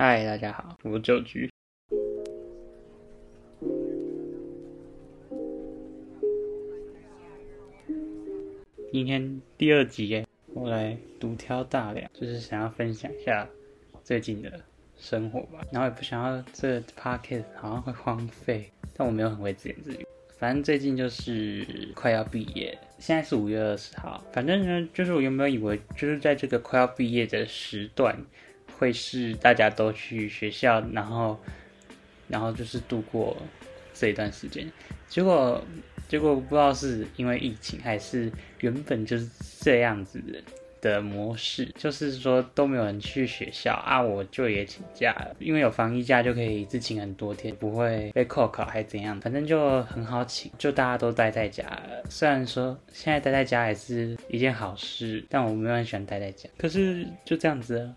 嗨，大家好，我是九菊。今天第二集耶，我来独挑大梁，就是想要分享一下最近的生活吧。然后也不想要这 podcast 好像会荒废，但我没有很会自言自语。反正最近就是快要毕业，现在是五月二十号。反正呢，就是我原本以为就是在这个快要毕业的时段，会是大家都去学校，然后，然后就是度过这一段时间。结果，结果不知道是因为疫情，还是原本就是这样子的。模式就是说都没有人去学校啊，我就也请假，因为有防疫假就可以一次请很多天，不会被扣考还怎样，反正就很好请，就大家都待在家。虽然说现在待在家也是一件好事，但我没有很喜欢待在家。可是就这样子，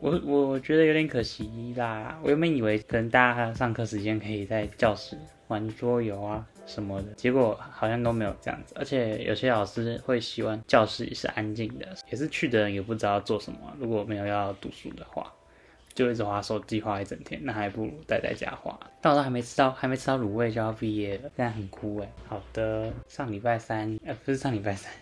我我觉得有点可惜啦。我原本以为可能大家上课时间可以在教室玩桌游啊。什么的结果好像都没有这样子，而且有些老师会希望教室也是安静的，也是去的人也不知道做什么。如果没有要读书的话，就一直划手机划一整天，那还不如待在家划。但我都还没吃到，还没吃到卤味就要毕业了，现在很哭哎。好的，上礼拜三，呃，不是上礼拜三，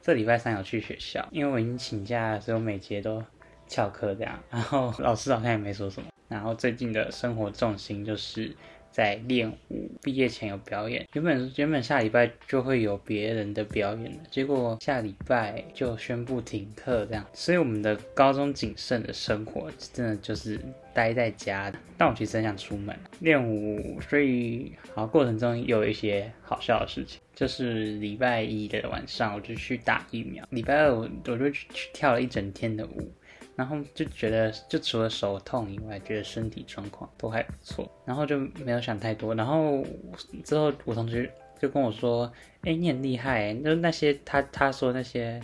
这礼拜三有去学校，因为我已经请假，所以我每节都翘课这样。然后老师好像也没说什么。然后最近的生活重心就是。在练舞，毕业前有表演。原本原本下礼拜就会有别人的表演了，结果下礼拜就宣布停课这样。所以我们的高中谨慎的生活，真的就是待在家。但我其实很想出门练舞，所以好过程中有一些好笑的事情，就是礼拜一的晚上我就去打疫苗，礼拜二我我就去跳了一整天的舞。然后就觉得，就除了手痛以外，觉得身体状况都还不错，然后就没有想太多。然后之后我同学就跟我说：“哎，你很厉害，就那些他他说那些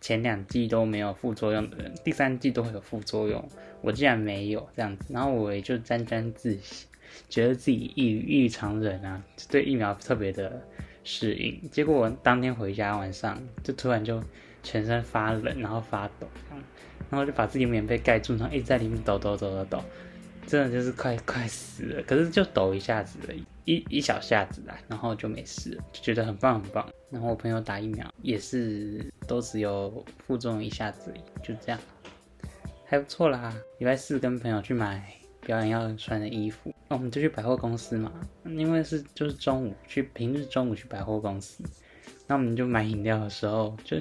前两季都没有副作用的人，第三季都会有副作用，我竟然没有这样子。”然后我也就沾沾自喜，觉得自己异异于常人啊，对疫苗特别的适应。结果我当天回家晚上就突然就全身发冷，然后发抖。然后就把自己棉被盖住，然后一直在里面抖抖抖抖抖，真的就是快快死了。可是就抖一下子而已，一一小下子啦，然后就没事，就觉得很棒很棒。然后我朋友打疫苗也是都只有副作用一下子，就这样，还不错啦。礼拜四跟朋友去买表演要穿的衣服，那我们就去百货公司嘛，因为是就是中午去，平日中午去百货公司，那我们就买饮料的时候就。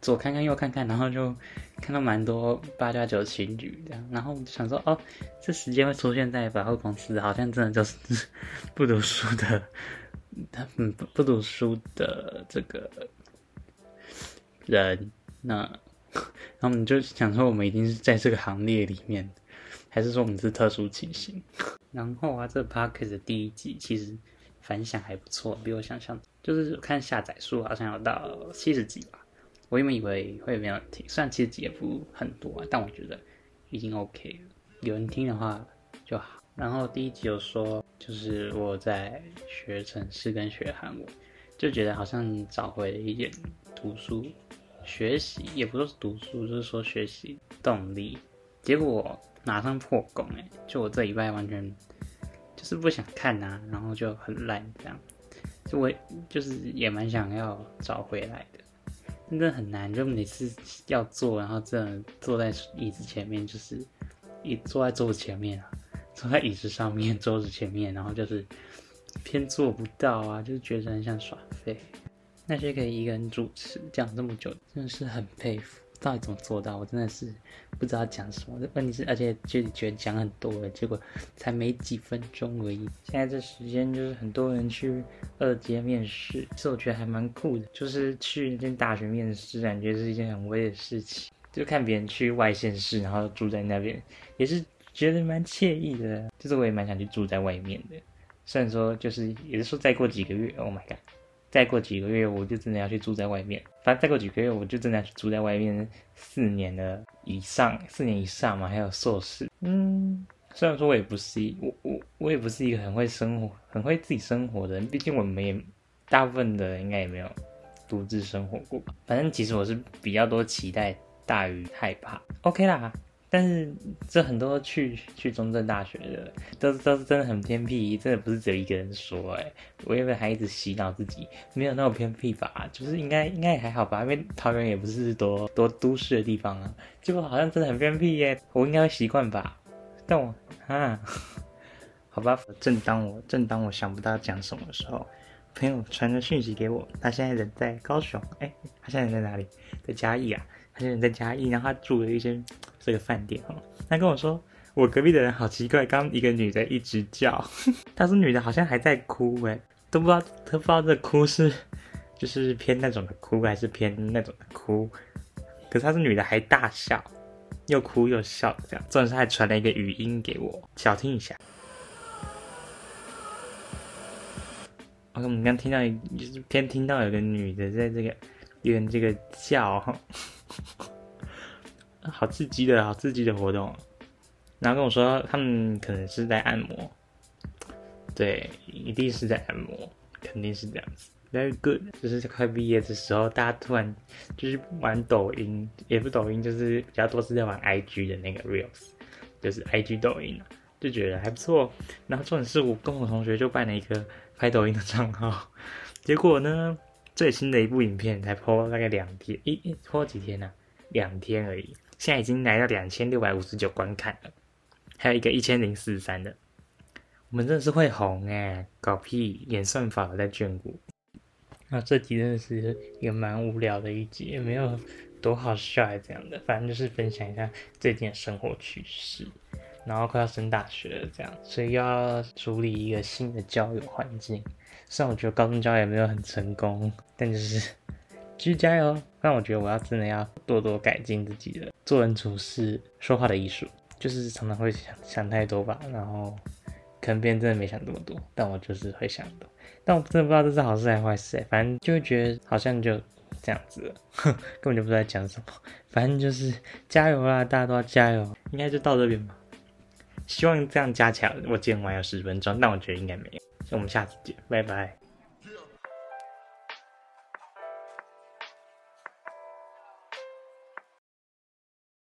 左看看右看看，然后就看到蛮多八加九情侣这样，然后我就想说，哦，这时间会出现在百货公司，好像真的就是不读书的，他们不不读书的这个人，那，然后我们就想说，我们一定是在这个行列里面，还是说我们是特殊情形？然后啊，这 p a r k e 的第一集其实反响还不错，比我想象，就是看下载数好像有到七十几吧。我原本以为会没有人听，虽然其实也不很多，啊但我觉得已经 OK 了。有人听的话就好。然后第一集有说，就是我在学城市跟学韩文，就觉得好像找回了一点读书学习，也不说是读书，就是说学习动力。结果马上破功哎！就我这一拜完全就是不想看呐，然后就很烂这样。就我就是也蛮想要找回来的。真的很难，就每次要坐，然后这样坐在椅子前面，就是一坐在桌子前面啊，坐在椅子上面，桌子前面，然后就是偏做不到啊，就是觉得很想耍废。那些可以一个人主持讲这么久，真的是很佩服。到底怎么做到？我真的是不知道讲什么。问题是，而且就觉得讲很多了，结果才没几分钟而已。现在这时间就是很多人去二阶面试，其实我觉得还蛮酷的。就是去那间大学面试，感觉是一件很威的事情。就看别人去外县市，然后住在那边，也是觉得蛮惬意的。就是我也蛮想去住在外面的。虽然说，就是也是说再过几个月，Oh my god！再过几个月，我就真的要去住在外面。反正再过几个月，我就真的要去住在外面四年了以上，四年以上嘛，还有硕士。嗯，虽然说我也不是一我我我也不是一个很会生活、很会自己生活的人，毕竟我们也大部分的人应该也没有独自生活过。反正其实我是比较多期待大于害怕。OK 啦，但是这很多去去中正大学的，都都是真的很偏僻，真的不是只有一个人说哎，我以为还一直洗脑自己，没有那么偏僻吧？就是应该应该也还好吧，因为桃园也不是多多都市的地方啊，结果好像真的很偏僻耶，我应该会习惯吧？但我啊，好吧，正当我正当我想不到讲什么的时候，朋友传个讯息给我，他现在人在高雄，哎，他现在在哪里？在嘉义啊。他现在在嘉义，然后他住了一间这个饭店哈。他跟我说，我隔壁的人好奇怪，刚一个女的一直叫。她说女的好像还在哭哎，都不知道都不知道这哭是就是偏那种的哭，还是偏那种的哭。可是她是女的还大笑，又哭又笑这样。重点是还传了一个语音给我，小听一下。我们刚听到，就是偏听到有个女的在这个。点这个叫，好刺激的好刺激的活动，然后跟我说他们可能是在按摩，对，一定是在按摩，肯定是这样子。Very good，就是快毕业的时候，大家突然就是玩抖音，也不抖音，就是比较多是在玩 IG 的那个 Reels，就是 IG 抖音就觉得还不错。然后重点是我跟我同学就办了一个拍抖音的账号，结果呢？最新的一部影片才播大概两天，一播几天呢？两天而已，现在已经来到两千六百五十九观看了，还有一个一千零四十三的，我们真的是会红哎！搞屁，演算法在眷顾。那这集真的是一个蛮无聊的一集，也没有多好笑还这样的，反正就是分享一下最近的生活趣事。然后快要升大学了，这样，所以要处理一个新的交友环境。虽然我觉得高中交友没有很成功，但就是继续加油。但我觉得我要真的要多多改进自己的做人处事、说话的艺术。就是常常会想想太多吧，然后可能别人真的没想这么多，但我就是会想多。但我真的不知道这是好事还是坏事，反正就会觉得好像就这样子，哼根本就不知道讲什么。反正就是加油啦，大家都要加油。应该就到这边吧。希望这样加起来，我剪完有十分钟，但我觉得应该没有。那我们下次见，拜拜。